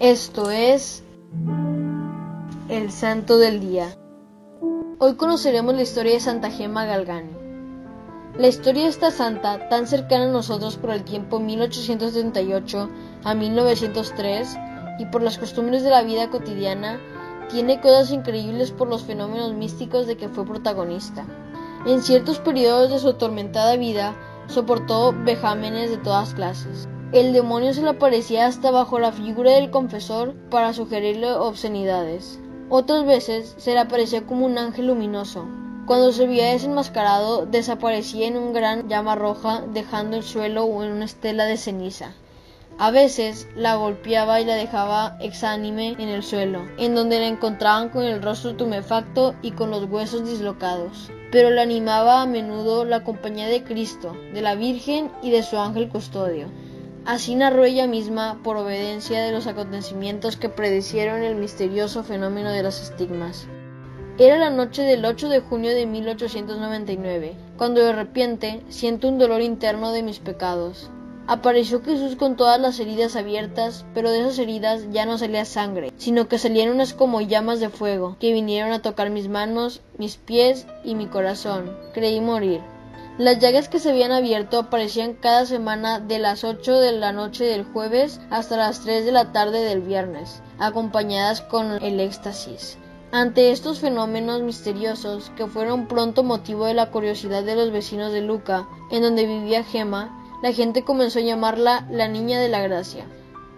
Esto es el Santo del Día. Hoy conoceremos la historia de Santa Gema Galgani. La historia de esta santa, tan cercana a nosotros por el tiempo 1838 a 1903 y por las costumbres de la vida cotidiana, tiene cosas increíbles por los fenómenos místicos de que fue protagonista. En ciertos periodos de su atormentada vida, soportó vejámenes de todas clases. El demonio se le aparecía hasta bajo la figura del confesor para sugerirle obscenidades. Otras veces se le aparecía como un ángel luminoso. Cuando se veía desenmascarado, desaparecía en un gran llama roja, dejando el suelo en una estela de ceniza. A veces la golpeaba y la dejaba exánime en el suelo, en donde la encontraban con el rostro tumefacto y con los huesos dislocados. Pero la animaba a menudo la compañía de Cristo, de la Virgen y de su ángel custodio. Así narró ella misma por obediencia de los acontecimientos que predecieron el misterioso fenómeno de los estigmas. Era la noche del 8 de junio de 1899, cuando de repente siento un dolor interno de mis pecados. Apareció Jesús con todas las heridas abiertas, pero de esas heridas ya no salía sangre, sino que salían unas como llamas de fuego, que vinieron a tocar mis manos, mis pies y mi corazón. Creí morir. Las llagas que se habían abierto aparecían cada semana de las 8 de la noche del jueves hasta las 3 de la tarde del viernes, acompañadas con el éxtasis. Ante estos fenómenos misteriosos, que fueron pronto motivo de la curiosidad de los vecinos de Luca, en donde vivía Gema, la gente comenzó a llamarla la Niña de la Gracia.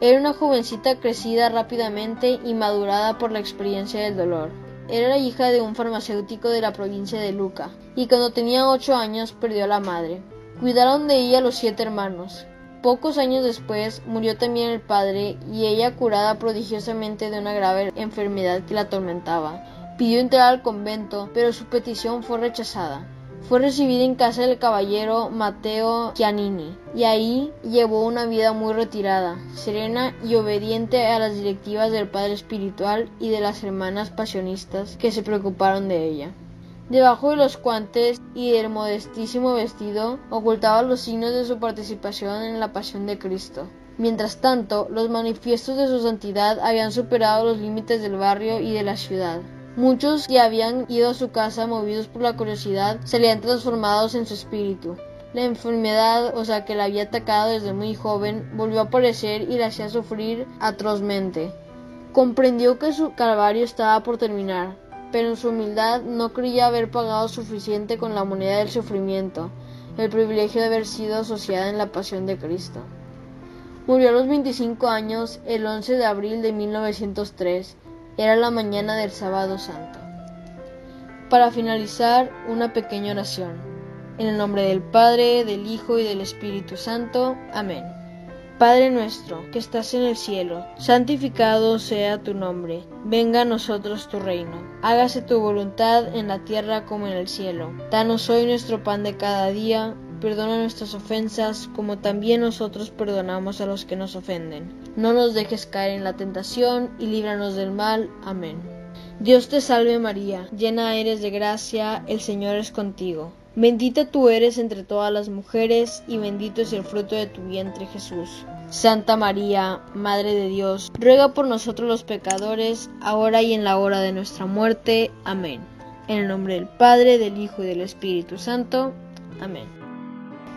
Era una jovencita crecida rápidamente y madurada por la experiencia del dolor. Era la hija de un farmacéutico de la provincia de Luca, y cuando tenía ocho años perdió a la madre. Cuidaron de ella los siete hermanos. Pocos años después murió también el padre y ella curada prodigiosamente de una grave enfermedad que la atormentaba. Pidió entrar al convento, pero su petición fue rechazada. Fue recibida en casa del caballero Matteo Chianini y ahí llevó una vida muy retirada, serena y obediente a las directivas del padre espiritual y de las hermanas pasionistas que se preocuparon de ella. Debajo de los guantes y del modestísimo vestido ocultaba los signos de su participación en la pasión de Cristo. Mientras tanto, los manifiestos de su santidad habían superado los límites del barrio y de la ciudad. Muchos que habían ido a su casa movidos por la curiosidad salían transformados en su espíritu. La enfermedad, o sea que la había atacado desde muy joven, volvió a aparecer y la hacía sufrir atrozmente. Comprendió que su calvario estaba por terminar, pero en su humildad no creía haber pagado suficiente con la moneda del sufrimiento, el privilegio de haber sido asociada en la pasión de Cristo. Murió a los 25 años el 11 de abril de 1903 era la mañana del sábado santo. Para finalizar, una pequeña oración. En el nombre del Padre, del Hijo y del Espíritu Santo. Amén. Padre nuestro, que estás en el cielo, santificado sea tu nombre. Venga a nosotros tu reino. Hágase tu voluntad en la tierra como en el cielo. Danos hoy nuestro pan de cada día Perdona nuestras ofensas, como también nosotros perdonamos a los que nos ofenden. No nos dejes caer en la tentación, y líbranos del mal. Amén. Dios te salve María, llena eres de gracia, el Señor es contigo. Bendita tú eres entre todas las mujeres, y bendito es el fruto de tu vientre Jesús. Santa María, Madre de Dios, ruega por nosotros los pecadores, ahora y en la hora de nuestra muerte. Amén. En el nombre del Padre, del Hijo y del Espíritu Santo. Amén.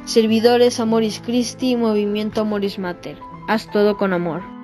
Servidores Amoris Christi, Movimiento Amoris Mater. Haz todo con amor.